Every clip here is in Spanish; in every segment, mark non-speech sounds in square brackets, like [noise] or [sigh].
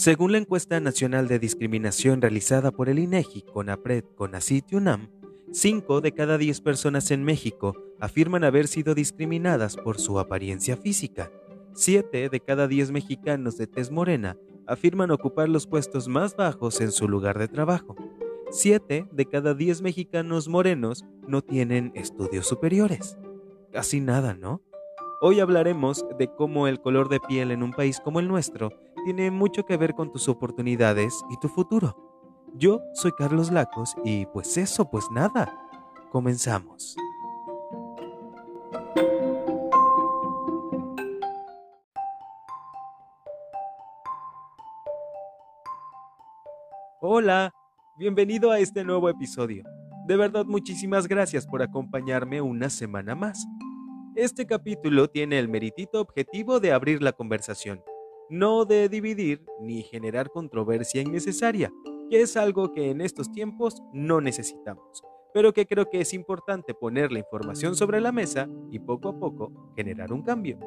Según la encuesta nacional de discriminación realizada por el INEGI, CONAPRED, CONACYT y UNAM, 5 de cada 10 personas en México afirman haber sido discriminadas por su apariencia física. 7 de cada 10 mexicanos de tez morena afirman ocupar los puestos más bajos en su lugar de trabajo. 7 de cada 10 mexicanos morenos no tienen estudios superiores. Casi nada, ¿no? Hoy hablaremos de cómo el color de piel en un país como el nuestro tiene mucho que ver con tus oportunidades y tu futuro. Yo soy Carlos Lacos y pues eso, pues nada. Comenzamos. Hola, bienvenido a este nuevo episodio. De verdad muchísimas gracias por acompañarme una semana más. Este capítulo tiene el meritito objetivo de abrir la conversación no de dividir ni generar controversia innecesaria, que es algo que en estos tiempos no necesitamos, pero que creo que es importante poner la información sobre la mesa y poco a poco generar un cambio.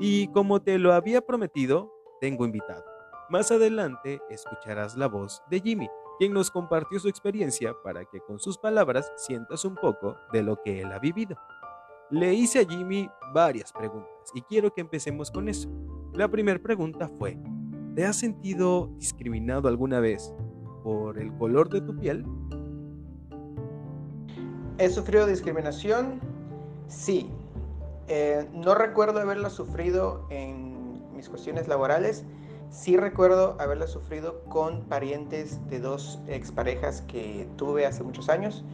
Y como te lo había prometido, tengo invitado. Más adelante escucharás la voz de Jimmy, quien nos compartió su experiencia para que con sus palabras sientas un poco de lo que él ha vivido. Le hice a Jimmy varias preguntas y quiero que empecemos con eso. La primera pregunta fue, ¿te has sentido discriminado alguna vez por el color de tu piel? ¿He sufrido discriminación? Sí. Eh, no recuerdo haberla sufrido en mis cuestiones laborales. Sí recuerdo haberla sufrido con parientes de dos exparejas que tuve hace muchos años.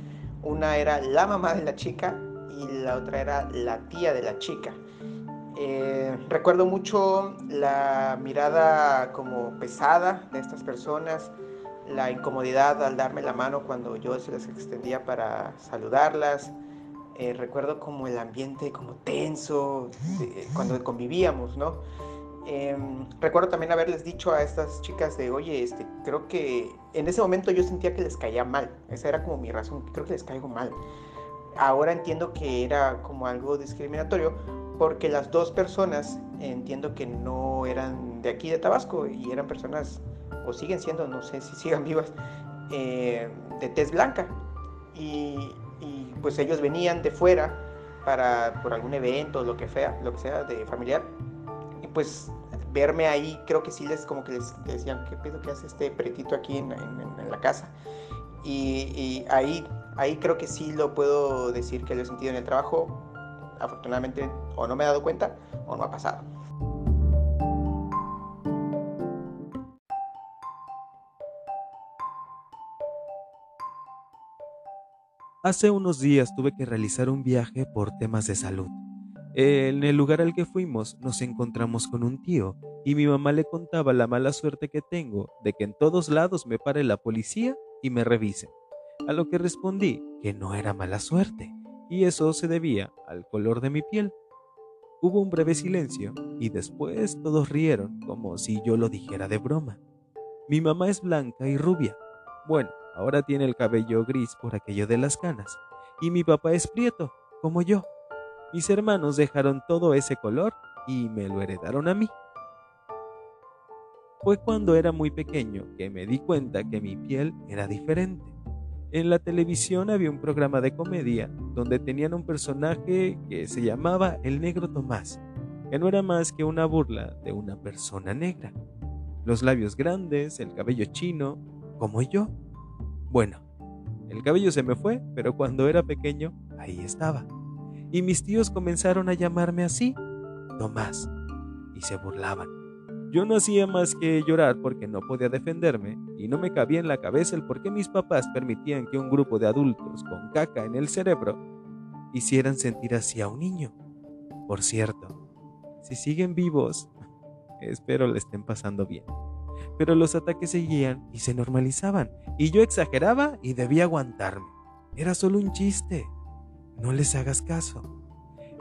Una era la mamá de la chica y la otra era la tía de la chica. Eh, recuerdo mucho la mirada como pesada de estas personas, la incomodidad al darme la mano cuando yo se las extendía para saludarlas. Eh, recuerdo como el ambiente como tenso cuando convivíamos, ¿no? Em, recuerdo también haberles dicho a estas chicas de, oye, este, creo que en ese momento yo sentía que les caía mal. Esa era como mi razón, creo que les caigo mal. Ahora entiendo que era como algo discriminatorio porque las dos personas entiendo que no eran de aquí de Tabasco y eran personas, o siguen siendo, no sé si sigan vivas, eh, de tez blanca. Y, pues ellos venían de fuera para, por algún evento, lo que, sea, lo que sea, de familiar. Y pues verme ahí, creo que sí les como que les, decían, ¿qué pedo que hace este pretito aquí en, la casa? Y, y, ahí, ahí creo que sí lo puedo decir que lo he sentido en el trabajo afortunadamente o no me he dado cuenta o no ha pasado. Hace unos días tuve que realizar un viaje por temas de salud. En el lugar al que fuimos nos encontramos con un tío y mi mamá le contaba la mala suerte que tengo de que en todos lados me pare la policía y me revisen. A lo que respondí que no era mala suerte, y eso se debía al color de mi piel. Hubo un breve silencio y después todos rieron como si yo lo dijera de broma. Mi mamá es blanca y rubia. Bueno, ahora tiene el cabello gris por aquello de las canas. Y mi papá es prieto, como yo. Mis hermanos dejaron todo ese color y me lo heredaron a mí. Fue cuando era muy pequeño que me di cuenta que mi piel era diferente. En la televisión había un programa de comedia donde tenían un personaje que se llamaba el negro Tomás, que no era más que una burla de una persona negra. Los labios grandes, el cabello chino, como yo. Bueno, el cabello se me fue, pero cuando era pequeño, ahí estaba. Y mis tíos comenzaron a llamarme así, Tomás, y se burlaban. Yo no hacía más que llorar porque no podía defenderme y no me cabía en la cabeza el por qué mis papás permitían que un grupo de adultos con caca en el cerebro hicieran sentir así a un niño. Por cierto, si siguen vivos, [laughs] espero le estén pasando bien. Pero los ataques seguían y se normalizaban, y yo exageraba y debía aguantarme. Era solo un chiste. No les hagas caso.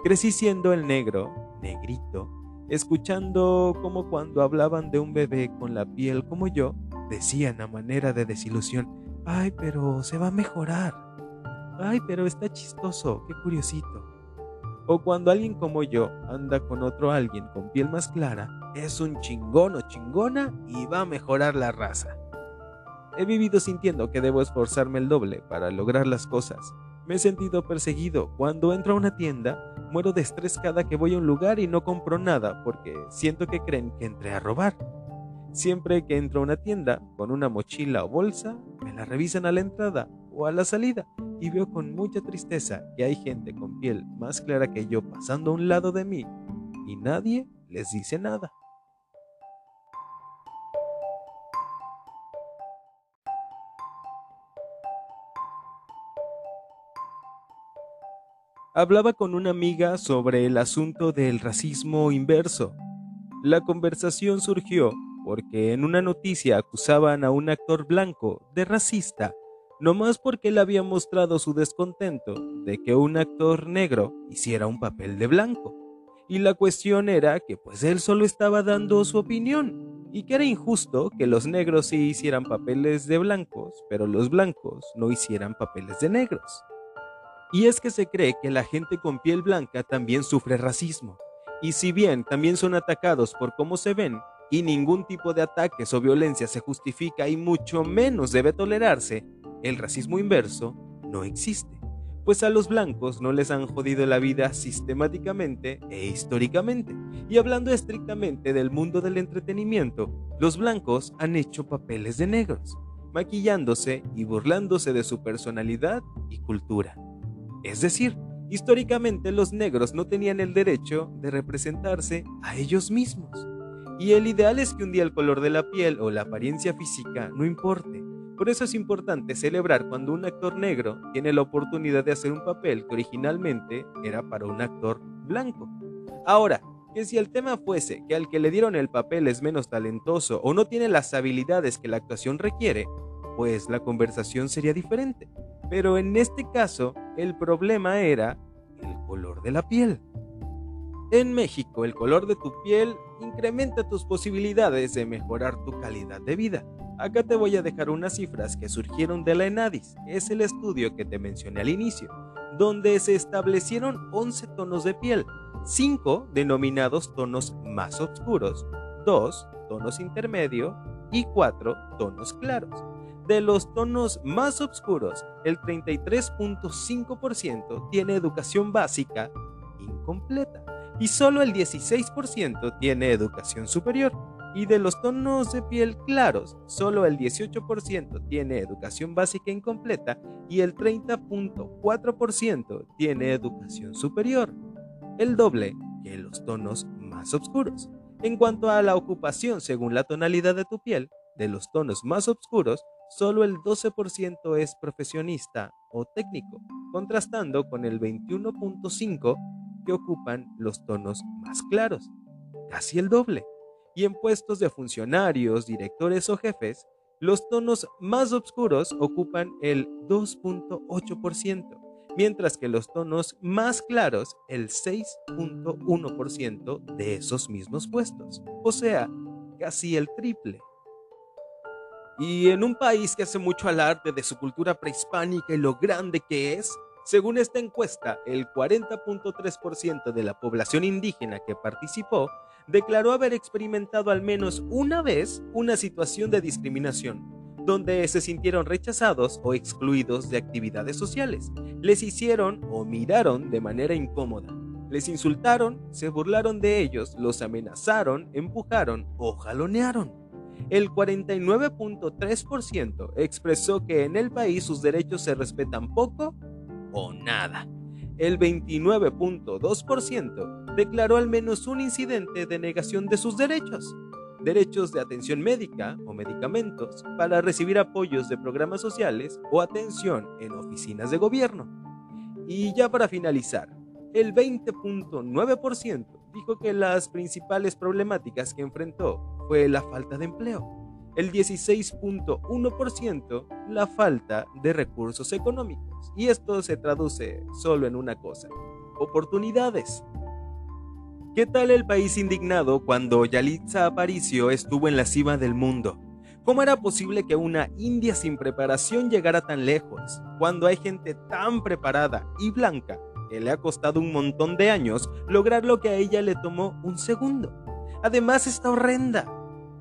Crecí siendo el negro, negrito, escuchando como cuando hablaban de un bebé con la piel como yo, decían a manera de desilusión, ay, pero se va a mejorar. Ay, pero está chistoso, qué curiosito. O cuando alguien como yo anda con otro alguien con piel más clara, es un chingón o chingona y va a mejorar la raza. He vivido sintiendo que debo esforzarme el doble para lograr las cosas. Me he sentido perseguido. Cuando entro a una tienda, muero de estrés cada que voy a un lugar y no compro nada porque siento que creen que entré a robar. Siempre que entro a una tienda con una mochila o bolsa, me la revisan a la entrada o a la salida y veo con mucha tristeza que hay gente con piel más clara que yo pasando a un lado de mí y nadie les dice nada. Hablaba con una amiga sobre el asunto del racismo inverso. La conversación surgió porque en una noticia acusaban a un actor blanco de racista, nomás porque él había mostrado su descontento de que un actor negro hiciera un papel de blanco. Y la cuestión era que pues él solo estaba dando su opinión y que era injusto que los negros sí hicieran papeles de blancos, pero los blancos no hicieran papeles de negros. Y es que se cree que la gente con piel blanca también sufre racismo. Y si bien también son atacados por cómo se ven, y ningún tipo de ataques o violencia se justifica y mucho menos debe tolerarse, el racismo inverso no existe, pues a los blancos no les han jodido la vida sistemáticamente e históricamente. Y hablando estrictamente del mundo del entretenimiento, los blancos han hecho papeles de negros, maquillándose y burlándose de su personalidad y cultura. Es decir, históricamente los negros no tenían el derecho de representarse a ellos mismos. Y el ideal es que un día el color de la piel o la apariencia física no importe. Por eso es importante celebrar cuando un actor negro tiene la oportunidad de hacer un papel que originalmente era para un actor blanco. Ahora, que si el tema fuese que al que le dieron el papel es menos talentoso o no tiene las habilidades que la actuación requiere, pues la conversación sería diferente. Pero en este caso, el problema era el color de la piel. En México, el color de tu piel incrementa tus posibilidades de mejorar tu calidad de vida. Acá te voy a dejar unas cifras que surgieron de la ENADIS, es el estudio que te mencioné al inicio, donde se establecieron 11 tonos de piel, 5 denominados tonos más oscuros, 2 tonos intermedio y 4 tonos claros. De los tonos más oscuros, el 33.5% tiene educación básica incompleta y solo el 16% tiene educación superior. Y de los tonos de piel claros, solo el 18% tiene educación básica incompleta y el 30.4% tiene educación superior, el doble que los tonos más oscuros. En cuanto a la ocupación según la tonalidad de tu piel, de los tonos más oscuros, solo el 12% es profesionista o técnico, contrastando con el 21.5% que ocupan los tonos más claros, casi el doble. Y en puestos de funcionarios, directores o jefes, los tonos más oscuros ocupan el 2.8%, mientras que los tonos más claros el 6.1% de esos mismos puestos, o sea, casi el triple. Y en un país que hace mucho alarde de su cultura prehispánica y lo grande que es, según esta encuesta, el 40.3% de la población indígena que participó declaró haber experimentado al menos una vez una situación de discriminación, donde se sintieron rechazados o excluidos de actividades sociales, les hicieron o miraron de manera incómoda, les insultaron, se burlaron de ellos, los amenazaron, empujaron o jalonearon. El 49.3% expresó que en el país sus derechos se respetan poco o nada. El 29.2% declaró al menos un incidente de negación de sus derechos, derechos de atención médica o medicamentos para recibir apoyos de programas sociales o atención en oficinas de gobierno. Y ya para finalizar, el 20.9% dijo que las principales problemáticas que enfrentó fue la falta de empleo, el 16.1% la falta de recursos económicos. Y esto se traduce solo en una cosa, oportunidades. ¿Qué tal el país indignado cuando Yalitza Aparicio estuvo en la cima del mundo? ¿Cómo era posible que una India sin preparación llegara tan lejos, cuando hay gente tan preparada y blanca que le ha costado un montón de años lograr lo que a ella le tomó un segundo. Además está horrenda,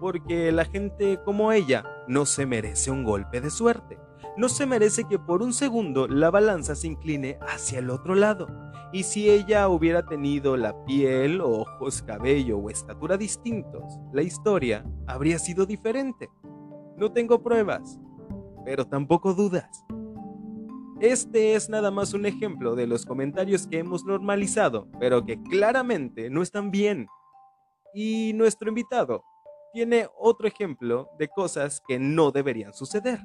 porque la gente como ella no se merece un golpe de suerte. No se merece que por un segundo la balanza se incline hacia el otro lado. Y si ella hubiera tenido la piel, ojos, cabello o estatura distintos, la historia habría sido diferente. No tengo pruebas, pero tampoco dudas. Este es nada más un ejemplo de los comentarios que hemos normalizado, pero que claramente no están bien. Y nuestro invitado tiene otro ejemplo de cosas que no deberían suceder.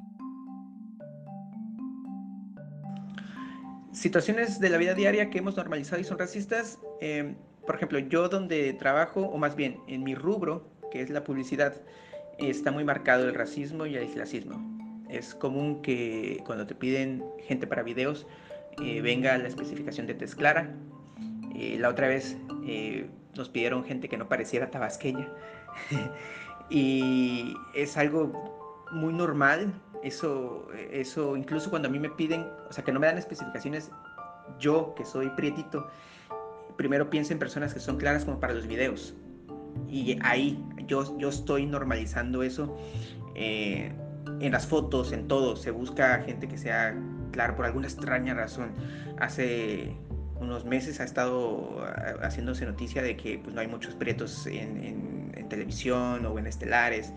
Situaciones de la vida diaria que hemos normalizado y son racistas. Em, por ejemplo, yo donde trabajo, o más bien en mi rubro, que es la publicidad, está muy marcado el racismo y el clasismo. Es común que cuando te piden gente para videos eh, venga la especificación de tez clara. Eh, la otra vez eh, nos pidieron gente que no pareciera tabasqueña. [laughs] y es algo muy normal. Eso, eso, incluso cuando a mí me piden, o sea, que no me dan especificaciones, yo que soy prietito, primero pienso en personas que son claras como para los videos. Y ahí yo, yo estoy normalizando eso en las fotos, en todo, se busca gente que sea claro por alguna extraña razón. Hace unos meses ha estado ah, haciéndose noticia de que pues, no hay muchos prietos en, televisión o en estelares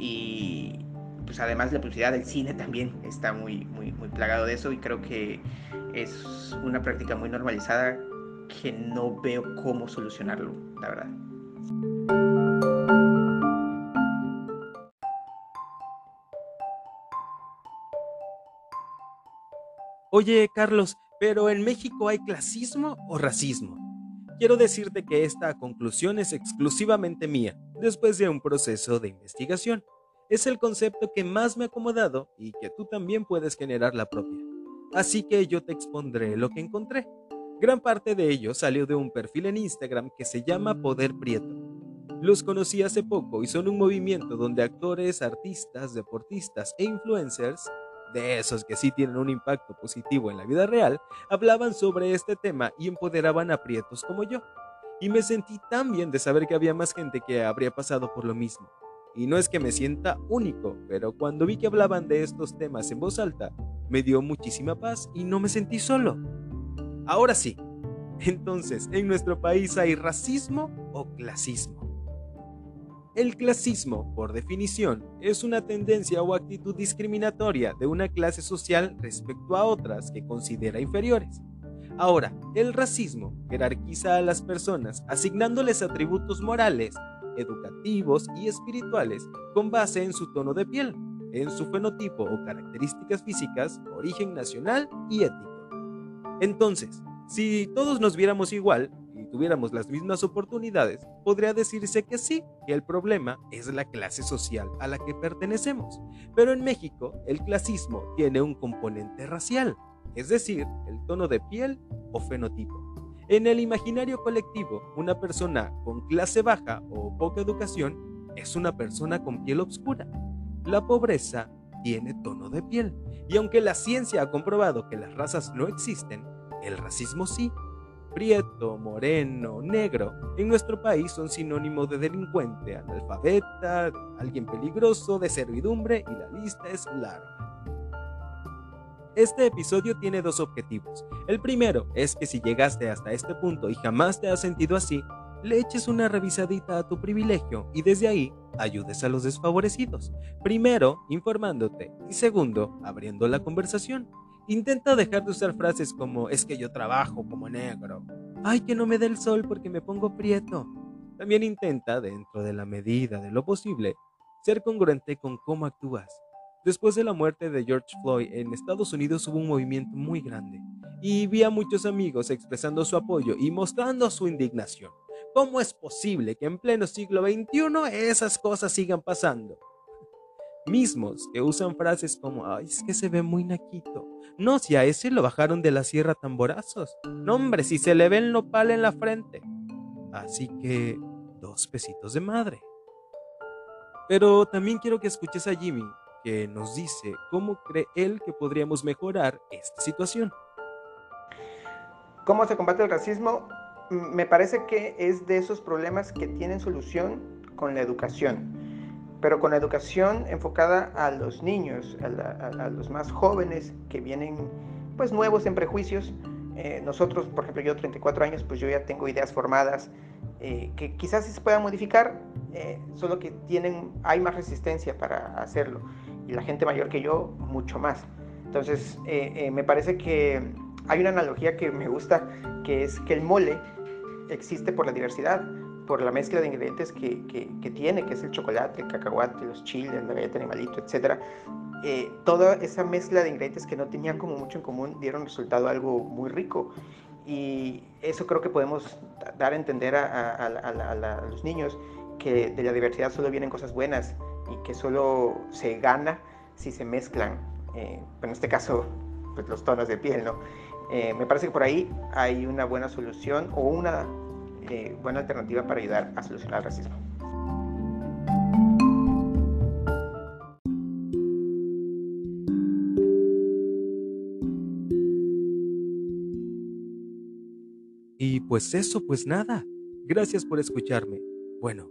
y pues además la publicidad del cine también está muy, muy, muy plagado de eso y creo que es una práctica muy normalizada que no veo cómo solucionarlo, la verdad. Oye, Carlos, pero en México hay clasismo o racismo. Quiero decirte que esta conclusión es exclusivamente mía, después de un proceso de investigación. Es el concepto que más me ha acomodado y que tú también puedes generar la propia. Así que yo te expondré lo que encontré. Gran parte de ello salió de un perfil en Instagram que se llama Poder Prieto. Los conocí hace poco y son un movimiento donde actores, artistas, deportistas e influencers de esos que sí tienen un impacto positivo en la vida real, hablaban sobre este tema y empoderaban a prietos como yo. Y me sentí tan bien de saber que había más gente que habría pasado por lo mismo. Y no es que me sienta único, pero cuando vi que hablaban de estos temas en voz alta, me dio muchísima paz y no me sentí solo. Ahora sí, [laughs] entonces, ¿en nuestro país hay racismo o clasismo? El clasismo, por definición, es una tendencia o actitud discriminatoria de una clase social respecto a otras que considera inferiores. Ahora, el racismo jerarquiza a las personas asignándoles atributos morales, educativos y espirituales con base en su tono de piel, en su fenotipo o características físicas, origen nacional y ético. Entonces, si todos nos viéramos igual, tuviéramos las mismas oportunidades, podría decirse que sí, que el problema es la clase social a la que pertenecemos. Pero en México, el clasismo tiene un componente racial, es decir, el tono de piel o fenotipo. En el imaginario colectivo, una persona con clase baja o poca educación es una persona con piel oscura. La pobreza tiene tono de piel. Y aunque la ciencia ha comprobado que las razas no existen, el racismo sí prieto, moreno, negro, en nuestro país son sinónimos de delincuente, analfabeta, alguien peligroso, de servidumbre y la lista es larga. Este episodio tiene dos objetivos. El primero es que si llegaste hasta este punto y jamás te has sentido así, le eches una revisadita a tu privilegio y desde ahí ayudes a los desfavorecidos. Primero, informándote y segundo, abriendo la conversación. Intenta dejar de usar frases como es que yo trabajo como negro. Ay, que no me dé el sol porque me pongo prieto. También intenta, dentro de la medida de lo posible, ser congruente con cómo actúas. Después de la muerte de George Floyd en Estados Unidos hubo un movimiento muy grande y vi a muchos amigos expresando su apoyo y mostrando su indignación. ¿Cómo es posible que en pleno siglo XXI esas cosas sigan pasando? Mismos que usan frases como, ay, es que se ve muy naquito, no, si a ese lo bajaron de la sierra tamborazos. No, hombre, si se le ve el nopal en la frente. Así que, dos pesitos de madre. Pero también quiero que escuches a Jimmy, que nos dice cómo cree él que podríamos mejorar esta situación. ¿Cómo se combate el racismo? Me parece que es de esos problemas que tienen solución con la educación, pero con la educación enfocada a los niños, a, los más jóvenes que vienen pues nuevos en prejuicios. Eh, nosotros, por ejemplo, yo 34 años, pues yo ya tengo ideas formadas eh, que quizás se puedan modificar, eh, solo que tienen, hay más resistencia para hacerlo y la gente mayor que yo mucho más. Entonces, me parece que hay una analogía que me gusta, que es que el mole existe por la diversidad, por la mezcla de ingredientes que, que, tiene, que es el chocolate, el cacahuate, los chiles, la galleta animalito, etc. Eh, toda esa mezcla de ingredientes que no tenían como mucho en común dieron resultado algo muy rico. Y eso creo que podemos dar a entender a, los niños que de la diversidad solo vienen cosas buenas y que solo se gana si se mezclan, eh, en este caso, pues los tonos de piel, ¿no? Eh, me parece que por ahí hay una buena solución o una eh, buena alternativa para ayudar a solucionar el racismo. Y pues eso, pues nada. Gracias por escucharme. Bueno,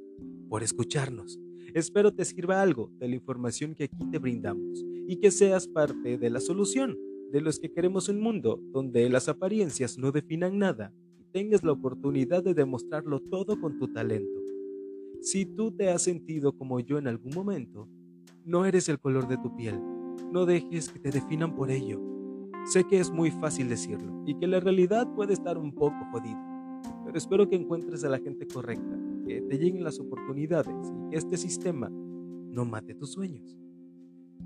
por escucharnos. Espero te sirva algo de la información que aquí te brindamos y que seas parte de la solución de los que queremos un mundo donde las apariencias no definan nada y tengas la oportunidad de demostrarlo todo con tu talento. Si tú te has sentido como yo en algún momento, no eres el color de tu piel, no dejes que te definan por ello. Sé que es muy fácil decirlo y que la realidad puede estar un poco jodida, pero espero que encuentres a la gente correcta, que te lleguen las oportunidades y que este sistema no mate tus sueños.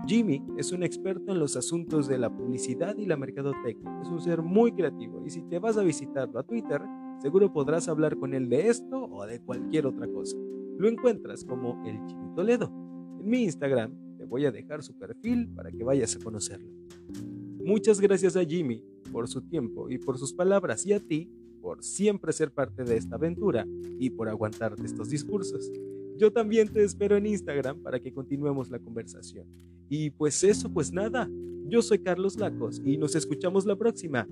Jimmy es un experto en los asuntos de la publicidad y la mercadotecnia. Es un ser muy creativo y si te vas a visitarlo a Twitter, seguro podrás hablar con él de esto o de cualquier otra cosa. Lo encuentras como el Jimmy Toledo. En mi Instagram te voy a dejar su perfil para que vayas a conocerlo. Muchas gracias a Jimmy por su tiempo y por sus palabras y a ti por siempre ser parte de esta aventura y por aguantarte estos discursos. Yo también te espero en Instagram para que continuemos la conversación. Y pues eso, pues nada. Yo soy Carlos Lacos y nos escuchamos la próxima.